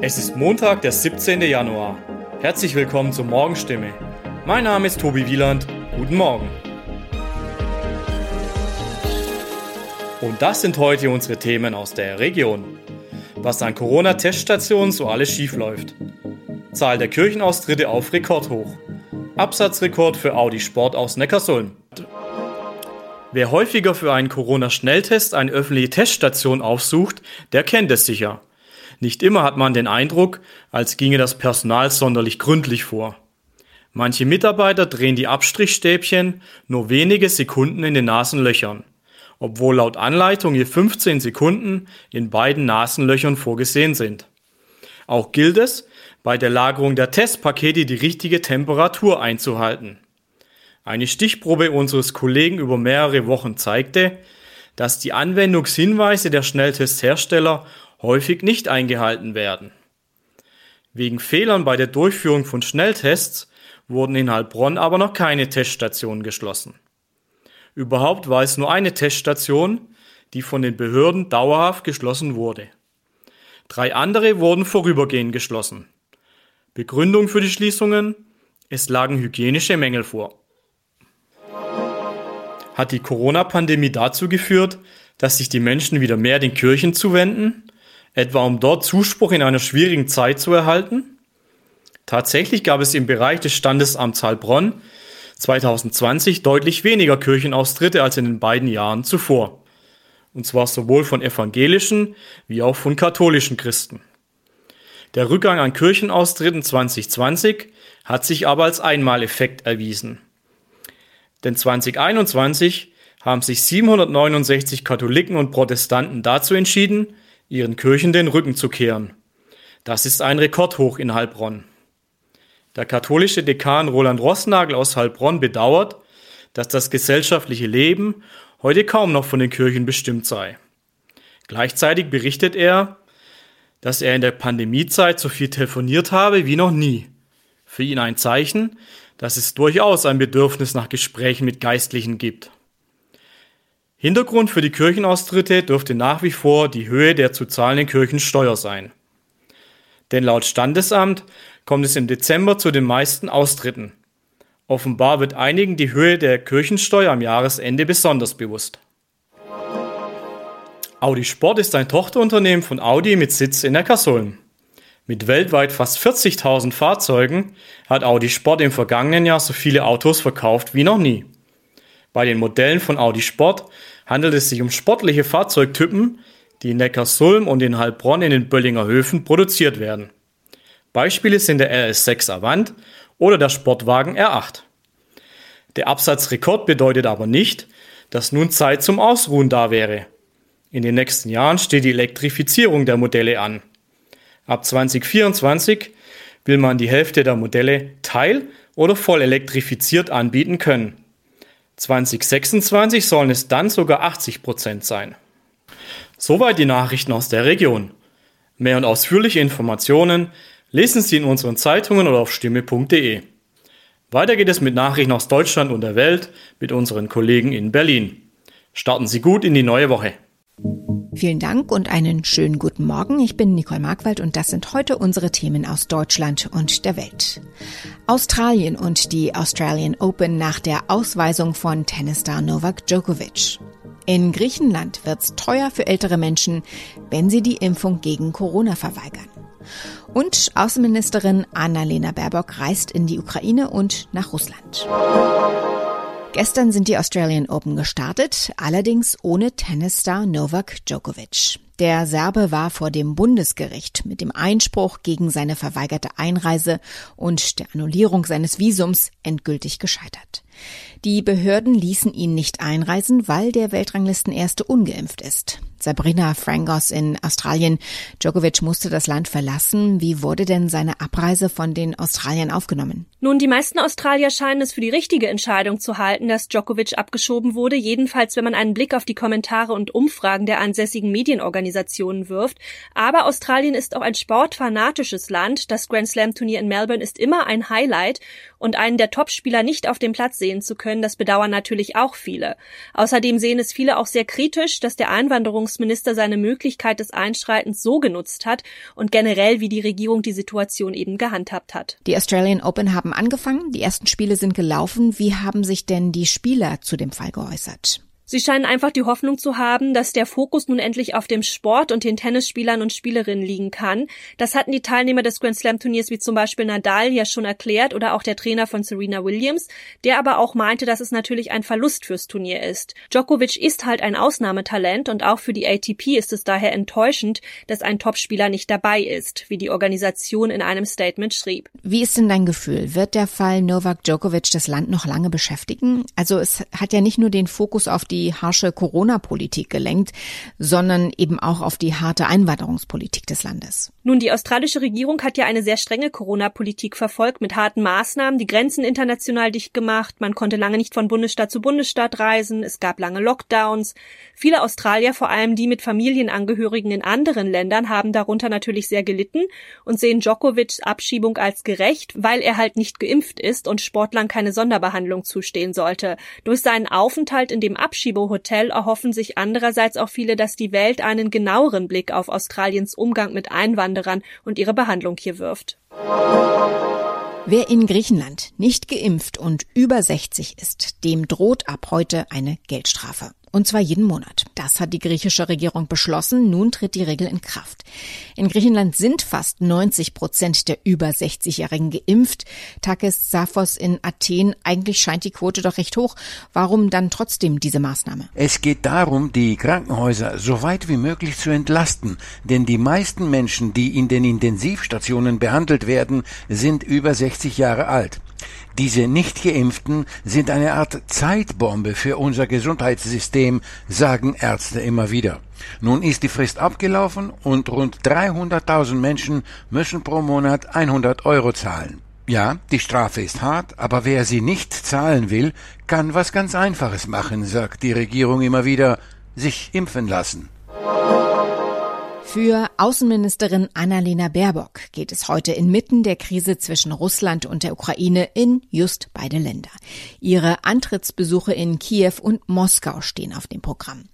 Es ist Montag, der 17. Januar. Herzlich willkommen zur Morgenstimme. Mein Name ist Tobi Wieland. Guten Morgen. Und das sind heute unsere Themen aus der Region. Was an Corona-Teststationen so alles schiefläuft. Zahl der Kirchenaustritte auf Rekordhoch. Absatzrekord für Audi Sport aus Neckarsulm. Wer häufiger für einen Corona-Schnelltest eine öffentliche Teststation aufsucht, der kennt es sicher. Nicht immer hat man den Eindruck, als ginge das Personal sonderlich gründlich vor. Manche Mitarbeiter drehen die Abstrichstäbchen nur wenige Sekunden in den Nasenlöchern, obwohl laut Anleitung je 15 Sekunden in beiden Nasenlöchern vorgesehen sind. Auch gilt es, bei der Lagerung der Testpakete die richtige Temperatur einzuhalten. Eine Stichprobe unseres Kollegen über mehrere Wochen zeigte, dass die Anwendungshinweise der Schnelltesthersteller häufig nicht eingehalten werden. Wegen Fehlern bei der Durchführung von Schnelltests wurden in Heilbronn aber noch keine Teststationen geschlossen. Überhaupt war es nur eine Teststation, die von den Behörden dauerhaft geschlossen wurde. Drei andere wurden vorübergehend geschlossen. Begründung für die Schließungen? Es lagen hygienische Mängel vor hat die Corona-Pandemie dazu geführt, dass sich die Menschen wieder mehr den Kirchen zuwenden, etwa um dort Zuspruch in einer schwierigen Zeit zu erhalten? Tatsächlich gab es im Bereich des Standesamts Heilbronn 2020 deutlich weniger Kirchenaustritte als in den beiden Jahren zuvor. Und zwar sowohl von evangelischen wie auch von katholischen Christen. Der Rückgang an Kirchenaustritten 2020 hat sich aber als Einmaleffekt erwiesen. Denn 2021 haben sich 769 Katholiken und Protestanten dazu entschieden, ihren Kirchen den Rücken zu kehren. Das ist ein Rekordhoch in Heilbronn. Der katholische Dekan Roland Rossnagel aus Heilbronn bedauert, dass das gesellschaftliche Leben heute kaum noch von den Kirchen bestimmt sei. Gleichzeitig berichtet er, dass er in der Pandemiezeit so viel telefoniert habe wie noch nie. Für ihn ein Zeichen, dass es durchaus ein Bedürfnis nach Gesprächen mit Geistlichen gibt. Hintergrund für die Kirchenaustritte dürfte nach wie vor die Höhe der zu zahlenden Kirchensteuer sein. Denn laut Standesamt kommt es im Dezember zu den meisten Austritten. Offenbar wird einigen die Höhe der Kirchensteuer am Jahresende besonders bewusst. Audi Sport ist ein Tochterunternehmen von Audi mit Sitz in Neckarsulm. Mit weltweit fast 40.000 Fahrzeugen hat Audi Sport im vergangenen Jahr so viele Autos verkauft wie noch nie. Bei den Modellen von Audi Sport handelt es sich um sportliche Fahrzeugtypen, die in Neckarsulm und in Heilbronn in den Böllinger Höfen produziert werden. Beispiele sind der RS6 Avant oder der Sportwagen R8. Der Absatzrekord bedeutet aber nicht, dass nun Zeit zum Ausruhen da wäre. In den nächsten Jahren steht die Elektrifizierung der Modelle an. Ab 2024 will man die Hälfte der Modelle teil- oder voll elektrifiziert anbieten können. 2026 sollen es dann sogar 80 Prozent sein. Soweit die Nachrichten aus der Region. Mehr und ausführliche Informationen lesen Sie in unseren Zeitungen oder auf stimme.de. Weiter geht es mit Nachrichten aus Deutschland und der Welt mit unseren Kollegen in Berlin. Starten Sie gut in die neue Woche. Vielen Dank und einen schönen guten Morgen. Ich bin Nicole Markwald und das sind heute unsere Themen aus Deutschland und der Welt. Australien und die Australian Open nach der Ausweisung von Tennisstar Novak Djokovic. In Griechenland wird's teuer für ältere Menschen, wenn sie die Impfung gegen Corona verweigern. Und Außenministerin Annalena Baerbock reist in die Ukraine und nach Russland. Gestern sind die Australian Open gestartet, allerdings ohne Tennisstar Novak Djokovic. Der Serbe war vor dem Bundesgericht mit dem Einspruch gegen seine verweigerte Einreise und der Annullierung seines Visums endgültig gescheitert. Die Behörden ließen ihn nicht einreisen, weil der Weltranglistenerste ungeimpft ist. Sabrina Frangos in Australien. Djokovic musste das Land verlassen. Wie wurde denn seine Abreise von den Australiern aufgenommen? Nun, die meisten Australier scheinen es für die richtige Entscheidung zu halten, dass Djokovic abgeschoben wurde. Jedenfalls, wenn man einen Blick auf die Kommentare und Umfragen der ansässigen Medienorganisationen wirft. Aber Australien ist auch ein sportfanatisches Land. Das Grand Slam Turnier in Melbourne ist immer ein Highlight und einen der Topspieler nicht auf dem Platz sehen zu können, das bedauern natürlich auch viele. Außerdem sehen es viele auch sehr kritisch, dass der Einwanderungs Nachwuchsminister seine Möglichkeit des Einschreitens so genutzt hat und generell, wie die Regierung die Situation eben gehandhabt hat. Die Australian Open haben angefangen, die ersten Spiele sind gelaufen. Wie haben sich denn die Spieler zu dem Fall geäußert? Sie scheinen einfach die Hoffnung zu haben, dass der Fokus nun endlich auf dem Sport und den Tennisspielern und Spielerinnen liegen kann. Das hatten die Teilnehmer des Grand Slam Turniers wie zum Beispiel Nadal ja schon erklärt oder auch der Trainer von Serena Williams, der aber auch meinte, dass es natürlich ein Verlust fürs Turnier ist. Djokovic ist halt ein Ausnahmetalent und auch für die ATP ist es daher enttäuschend, dass ein Topspieler nicht dabei ist, wie die Organisation in einem Statement schrieb. Wie ist denn dein Gefühl? Wird der Fall Novak Djokovic das Land noch lange beschäftigen? Also es hat ja nicht nur den Fokus auf die die harsche Corona-Politik gelenkt, sondern eben auch auf die harte Einwanderungspolitik des Landes. Nun, die australische Regierung hat ja eine sehr strenge Corona-Politik verfolgt mit harten Maßnahmen, die Grenzen international dicht gemacht, man konnte lange nicht von Bundesstaat zu Bundesstaat reisen, es gab lange Lockdowns. Viele Australier, vor allem die mit Familienangehörigen in anderen Ländern, haben darunter natürlich sehr gelitten und sehen Djokovics Abschiebung als gerecht, weil er halt nicht geimpft ist und Sportlern keine Sonderbehandlung zustehen sollte. Durch seinen Aufenthalt in dem Abschied Abschiebehotel erhoffen sich andererseits auch viele, dass die Welt einen genaueren Blick auf Australiens Umgang mit Einwanderern und ihre Behandlung hier wirft. Wer in Griechenland nicht geimpft und über 60 ist, dem droht ab heute eine Geldstrafe. Und zwar jeden Monat. Das hat die griechische Regierung beschlossen. Nun tritt die Regel in Kraft. In Griechenland sind fast 90 Prozent der über 60-Jährigen geimpft. Takis Safos in Athen. Eigentlich scheint die Quote doch recht hoch. Warum dann trotzdem diese Maßnahme? Es geht darum, die Krankenhäuser so weit wie möglich zu entlasten. Denn die meisten Menschen, die in den Intensivstationen behandelt werden, sind über 60 Jahre alt. Diese Nicht-Geimpften sind eine Art Zeitbombe für unser Gesundheitssystem, sagen Ärzte immer wieder. Nun ist die Frist abgelaufen und rund 300.000 Menschen müssen pro Monat 100 Euro zahlen. Ja, die Strafe ist hart, aber wer sie nicht zahlen will, kann was ganz Einfaches machen, sagt die Regierung immer wieder, sich impfen lassen. Für Außenministerin Annalena Baerbock geht es heute inmitten der Krise zwischen Russland und der Ukraine in just beide Länder. Ihre Antrittsbesuche in Kiew und Moskau stehen auf dem Programm.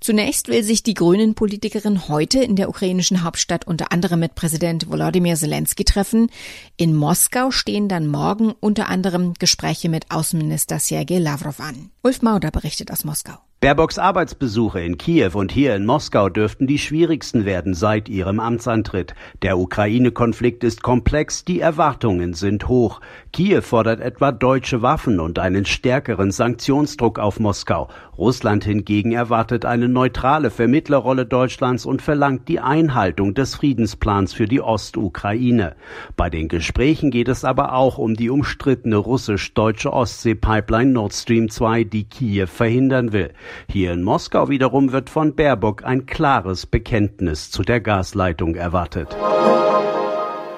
Zunächst will sich die Grünen-Politikerin heute in der ukrainischen Hauptstadt unter anderem mit Präsident Volodymyr Zelensky treffen. In Moskau stehen dann morgen unter anderem Gespräche mit Außenminister Sergei Lavrov an. Ulf Mauder berichtet aus Moskau. Baerbocks Arbeitsbesuche in Kiew und hier in Moskau dürften die schwierigsten werden seit ihrem Amtsantritt. Der Ukraine-Konflikt ist komplex, die Erwartungen sind hoch. Kiew fordert etwa deutsche Waffen und einen stärkeren Sanktionsdruck auf Moskau. Russland hingegen erwartet eine neutrale Vermittlerrolle Deutschlands und verlangt die Einhaltung des Friedensplans für die Ostukraine. Bei den Gesprächen geht es aber auch um die umstrittene russisch-deutsche Ostsee-Pipeline Nord Stream 2, die Kiew verhindern will. Hier in Moskau wiederum wird von Baerbock ein klares Bekenntnis zu der Gasleitung erwartet.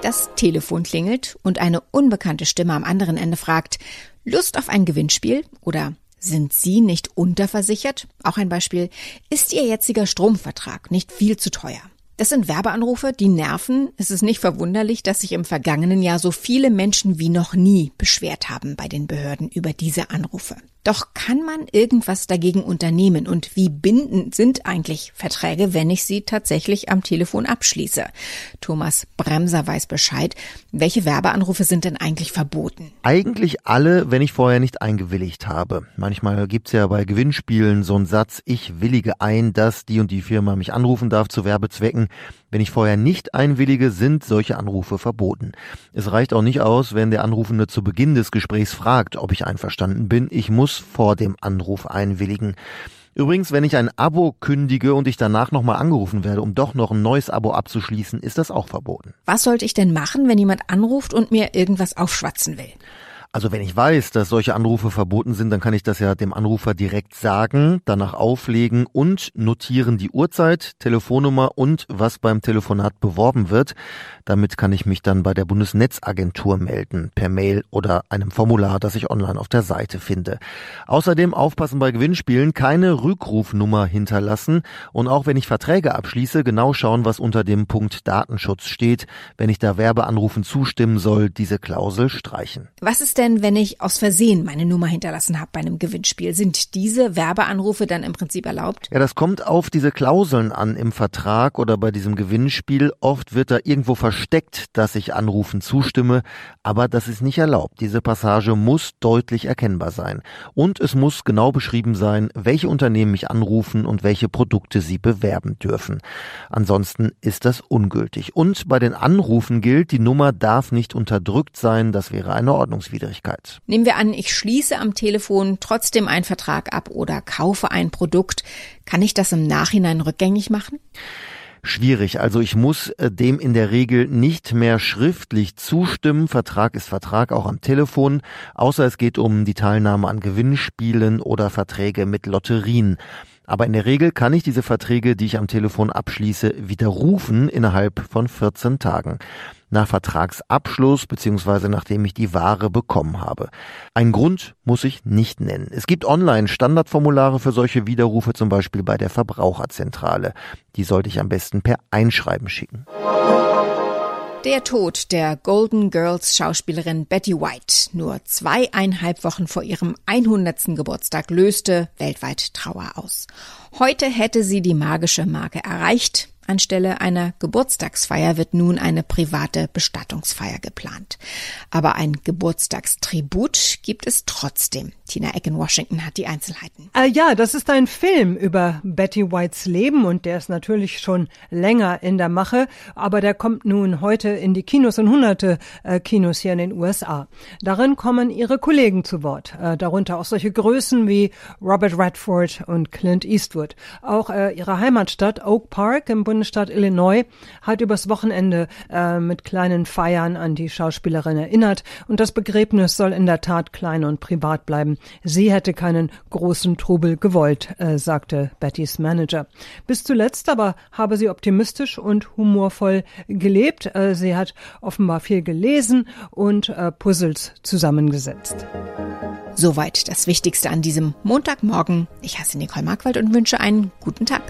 Das Telefon klingelt und eine unbekannte Stimme am anderen Ende fragt, Lust auf ein Gewinnspiel oder sind Sie nicht unterversichert? Auch ein Beispiel. Ist Ihr jetziger Stromvertrag nicht viel zu teuer? Das sind Werbeanrufe, die nerven. Es ist nicht verwunderlich, dass sich im vergangenen Jahr so viele Menschen wie noch nie beschwert haben bei den Behörden über diese Anrufe. Doch kann man irgendwas dagegen unternehmen und wie bindend sind eigentlich Verträge, wenn ich sie tatsächlich am Telefon abschließe? Thomas Bremser weiß Bescheid. Welche Werbeanrufe sind denn eigentlich verboten? Eigentlich alle, wenn ich vorher nicht eingewilligt habe. Manchmal gibt's ja bei Gewinnspielen so einen Satz, ich willige ein, dass die und die Firma mich anrufen darf zu Werbezwecken. Wenn ich vorher nicht einwillige, sind solche Anrufe verboten. Es reicht auch nicht aus, wenn der Anrufende zu Beginn des Gesprächs fragt, ob ich einverstanden bin. Ich muss vor dem Anruf einwilligen. Übrigens, wenn ich ein Abo kündige und ich danach nochmal angerufen werde, um doch noch ein neues Abo abzuschließen, ist das auch verboten. Was sollte ich denn machen, wenn jemand anruft und mir irgendwas aufschwatzen will? Also wenn ich weiß, dass solche Anrufe verboten sind, dann kann ich das ja dem Anrufer direkt sagen, danach auflegen und notieren die Uhrzeit, Telefonnummer und was beim Telefonat beworben wird. Damit kann ich mich dann bei der Bundesnetzagentur melden, per Mail oder einem Formular, das ich online auf der Seite finde. Außerdem aufpassen bei Gewinnspielen, keine Rückrufnummer hinterlassen und auch wenn ich Verträge abschließe, genau schauen, was unter dem Punkt Datenschutz steht. Wenn ich da Werbeanrufen zustimmen soll, diese Klausel streichen. Was ist denn denn, wenn ich aus Versehen meine Nummer hinterlassen habe bei einem Gewinnspiel? Sind diese Werbeanrufe dann im Prinzip erlaubt? Ja, das kommt auf diese Klauseln an im Vertrag oder bei diesem Gewinnspiel. Oft wird da irgendwo versteckt, dass ich Anrufen zustimme, aber das ist nicht erlaubt. Diese Passage muss deutlich erkennbar sein. Und es muss genau beschrieben sein, welche Unternehmen mich anrufen und welche Produkte sie bewerben dürfen. Ansonsten ist das ungültig. Und bei den Anrufen gilt, die Nummer darf nicht unterdrückt sein. Das wäre eine Ordnungswidrigkeit. Nehmen wir an, ich schließe am Telefon trotzdem einen Vertrag ab oder kaufe ein Produkt. Kann ich das im Nachhinein rückgängig machen? schwierig. Also ich muss äh, dem in der Regel nicht mehr schriftlich zustimmen. Vertrag ist Vertrag auch am Telefon, außer es geht um die Teilnahme an Gewinnspielen oder Verträge mit Lotterien. Aber in der Regel kann ich diese Verträge, die ich am Telefon abschließe, widerrufen innerhalb von 14 Tagen nach Vertragsabschluss bzw. nachdem ich die Ware bekommen habe. Ein Grund muss ich nicht nennen. Es gibt online Standardformulare für solche Widerrufe, zum Beispiel bei der Verbraucherzentrale. Die sollte ich am besten per Einschreiben schicken. Der Tod der Golden Girls Schauspielerin Betty White nur zweieinhalb Wochen vor ihrem 100. Geburtstag löste weltweit Trauer aus. Heute hätte sie die magische Marke erreicht. Anstelle einer Geburtstagsfeier wird nun eine private Bestattungsfeier geplant. Aber ein Geburtstagstribut gibt es trotzdem. Tina Eck in Washington hat die Einzelheiten. Äh, ja, das ist ein Film über Betty Whites Leben und der ist natürlich schon länger in der Mache, aber der kommt nun heute in die Kinos und hunderte äh, Kinos hier in den USA. Darin kommen ihre Kollegen zu Wort, äh, darunter auch solche Größen wie Robert Redford und Clint Eastwood. Auch äh, ihre Heimatstadt Oak Park im Bundesstaat Illinois hat übers Wochenende äh, mit kleinen Feiern an die Schauspielerin erinnert und das Begräbnis soll in der Tat klein und privat bleiben. Sie hätte keinen großen Trubel gewollt, äh, sagte Bettys Manager. Bis zuletzt aber habe sie optimistisch und humorvoll gelebt. Äh, sie hat offenbar viel gelesen und äh, Puzzles zusammengesetzt. Soweit das Wichtigste an diesem Montagmorgen. Ich heiße Nicole Markwald und wünsche einen guten Tag.